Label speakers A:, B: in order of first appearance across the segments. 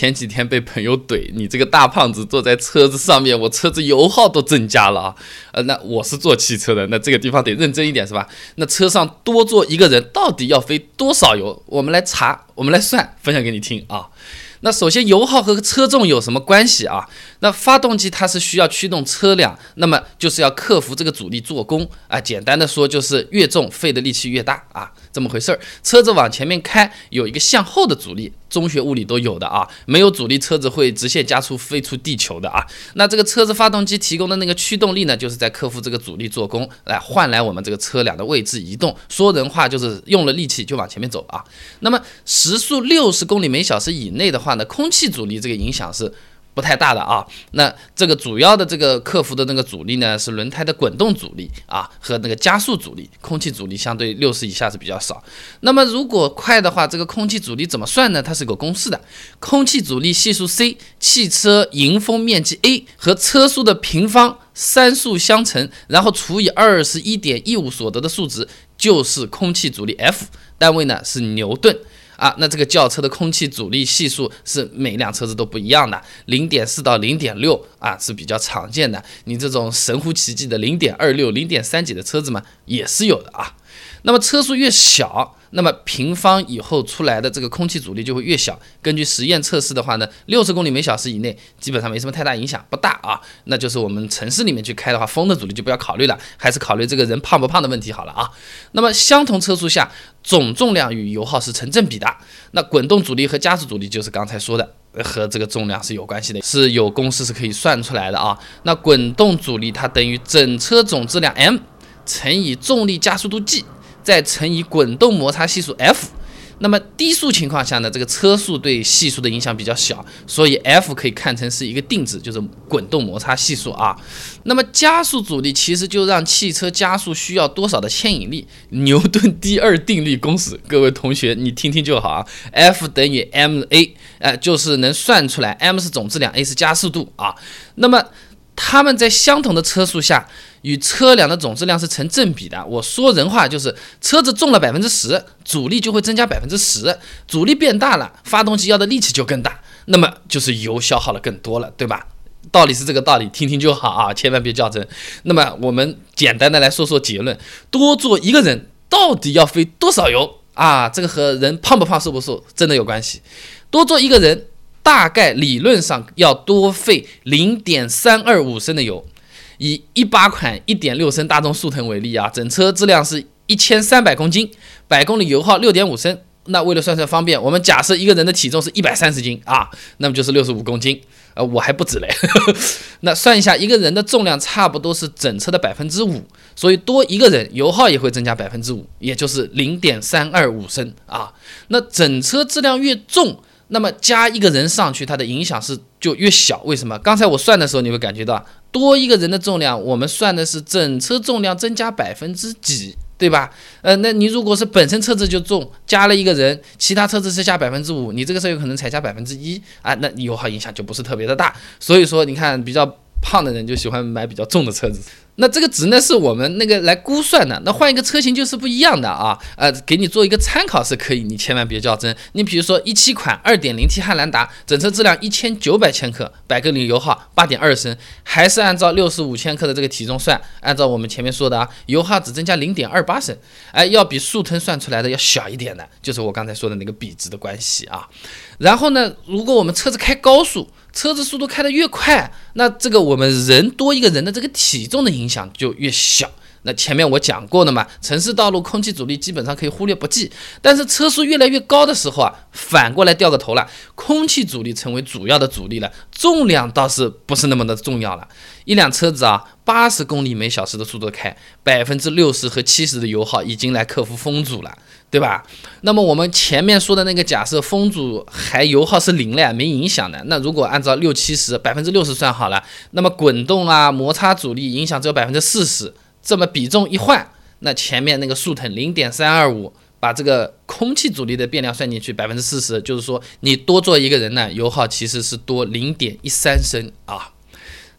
A: 前几天被朋友怼，你这个大胖子坐在车子上面，我车子油耗都增加了啊！呃，那我是做汽车的，那这个地方得认真一点是吧？那车上多坐一个人，到底要费多少油？我们来查，我们来算，分享给你听啊。那首先，油耗和车重有什么关系啊？那发动机它是需要驱动车辆，那么就是要克服这个阻力做功啊。简单的说，就是越重费的力气越大啊，这么回事儿。车子往前面开，有一个向后的阻力。中学物理都有的啊，没有阻力车子会直线加速飞出地球的啊。那这个车子发动机提供的那个驱动力呢，就是在克服这个阻力做功，来换来我们这个车辆的位置移动。说人话就是用了力气就往前面走啊。那么时速六十公里每小时以内的话呢，空气阻力这个影响是。不太大的啊，那这个主要的这个克服的那个阻力呢，是轮胎的滚动阻力啊和那个加速阻力，空气阻力相对六十以下是比较少。那么如果快的话，这个空气阻力怎么算呢？它是有个公式的，空气阻力系数 C，汽车迎风面积 A 和车速的平方三数相乘，然后除以二十一点一五所得的数值，就是空气阻力 F，单位呢是牛顿。啊，那这个轿车的空气阻力系数是每辆车子都不一样的，零点四到零点六啊是比较常见的。你这种神乎其技的零点二六、零点三几的车子嘛，也是有的啊。那么车速越小，那么平方以后出来的这个空气阻力就会越小。根据实验测试的话呢，六十公里每小时以内基本上没什么太大影响，不大啊。那就是我们城市里面去开的话，风的阻力就不要考虑了，还是考虑这个人胖不胖的问题好了啊。那么相同车速下，总重量与油耗是成正比的。那滚动阻力和加速阻力就是刚才说的和这个重量是有关系的，是有公式是可以算出来的啊。那滚动阻力它等于整车总质量 m 乘以重力加速度 g。再乘以滚动摩擦系数 F，那么低速情况下呢，这个车速对系数的影响比较小，所以 F 可以看成是一个定值，就是滚动摩擦系数啊。那么加速阻力其实就让汽车加速需要多少的牵引力，牛顿第二定律公式，各位同学你听听就好啊。F 等于 ma，呃，就是能算出来，m 是总质量，a 是加速度啊。那么它们在相同的车速下。与车辆的总质量是成正比的。我说人话就是，车子重了百分之十，阻力就会增加百分之十，阻力变大了，发动机要的力气就更大，那么就是油消耗的更多了，对吧？道理是这个道理，听听就好啊，千万别较真。那么我们简单的来说说结论：多坐一个人到底要费多少油啊？这个和人胖不胖、瘦不瘦真的有关系。多坐一个人，大概理论上要多费零点三二五升的油。以一八款一点六升大众速腾为例啊，整车质量是一千三百公斤，百公里油耗六点五升。那为了算算方便，我们假设一个人的体重是一百三十斤啊，那么就是六十五公斤。呃，我还不止嘞。那算一下，一个人的重量差不多是整车的百分之五，所以多一个人油耗也会增加百分之五，也就是零点三二五升啊。那整车质量越重。那么加一个人上去，它的影响是就越小。为什么？刚才我算的时候，你会感觉到多一个人的重量，我们算的是整车重量增加百分之几，对吧？呃，那你如果是本身车子就重，加了一个人，其他车子是加百分之五，你这个车有可能才加百分之一啊，那油耗影响就不是特别的大。所以说，你看比较胖的人就喜欢买比较重的车子。那这个值呢，是我们那个来估算的。那换一个车型就是不一样的啊。呃，给你做一个参考是可以，你千万别较真。你比如说一七款二点零 T 汉兰达，整车质量一千九百千克，百公里油耗八点二升，还是按照六十五千克的这个体重算，按照我们前面说的啊，油耗只增加零点二八升，哎，要比速腾算出来的要小一点的，就是我刚才说的那个比值的关系啊。然后呢，如果我们车子开高速，车子速度开得越快，那这个我们人多一个人的这个体重的影响就越小。那前面我讲过的嘛，城市道路空气阻力基本上可以忽略不计。但是车速越来越高的时候啊，反过来掉个头了，空气阻力成为主要的阻力了，重量倒是不是那么的重要了。一辆车子啊，八十公里每小时的速度开，百分之六十和七十的油耗已经来克服风阻了。对吧？那么我们前面说的那个假设，风阻还油耗是零了，没影响的。那如果按照六七十百分之六十算好了，那么滚动啊摩擦阻力影响只有百分之四十，这么比重一换，那前面那个速腾零点三二五，把这个空气阻力的变量算进去，百分之四十，就是说你多坐一个人呢，油耗其实是多零点一三升啊。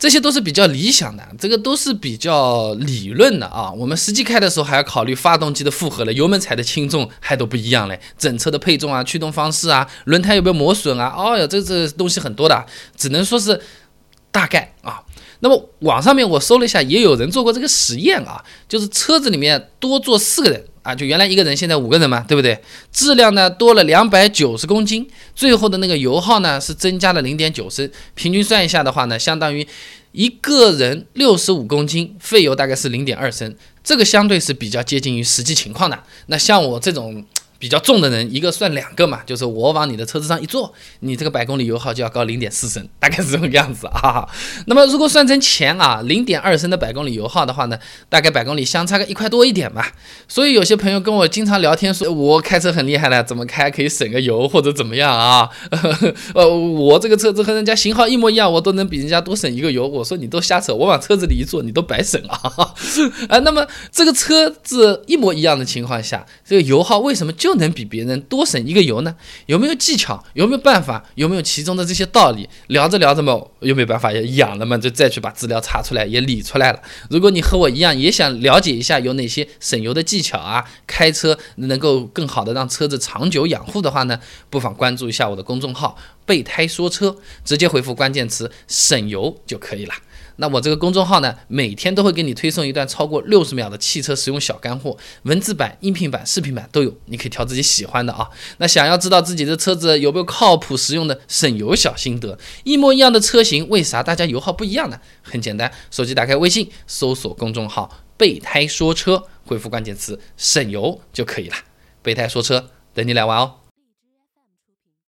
A: 这些都是比较理想的，这个都是比较理论的啊。我们实际开的时候还要考虑发动机的负荷了，油门踩的轻重还都不一样嘞，整车的配重啊、驱动方式啊、轮胎有没有磨损啊，哦哟，这这东西很多的，只能说是大概啊。那么网上面我搜了一下，也有人做过这个实验啊，就是车子里面多坐四个人啊，就原来一个人，现在五个人嘛，对不对？质量呢多了两百九十公斤，最后的那个油耗呢是增加了零点九升，平均算一下的话呢，相当于一个人六十五公斤，费油大概是零点二升，这个相对是比较接近于实际情况的。那像我这种。比较重的人，一个算两个嘛，就是我往你的车子上一坐，你这个百公里油耗就要高零点四升，大概是这个样子啊。那么如果算成钱啊，零点二升的百公里油耗的话呢，大概百公里相差个一块多一点吧。所以有些朋友跟我经常聊天说，我开车很厉害的，怎么开可以省个油或者怎么样啊？呃，我这个车子和人家型号一模一样，我都能比人家多省一个油。我说你都瞎扯，我往车子里一坐，你都白省啊。啊，那么这个车子一模一样的情况下，这个油耗为什么就？不能比别人多省一个油呢？有没有技巧？有没有办法？有没有其中的这些道理？聊着聊着嘛，有没办法也痒了嘛？就再去把资料查出来，也理出来了。如果你和我一样，也想了解一下有哪些省油的技巧啊，开车能够更好的让车子长久养护的话呢，不妨关注一下我的公众号“备胎说车”，直接回复关键词“省油”就可以了。那我这个公众号呢，每天都会给你推送一段超过六十秒的汽车实用小干货，文字版、音频版、视频版都有，你可以挑自己喜欢的啊。那想要知道自己的车子有没有靠谱实用的省油小心得，一模一样的车型，为啥大家油耗不一样呢？很简单，手机打开微信，搜索公众号“备胎说车”，回复关键词“省油”就可以了。备胎说车，等你来玩哦。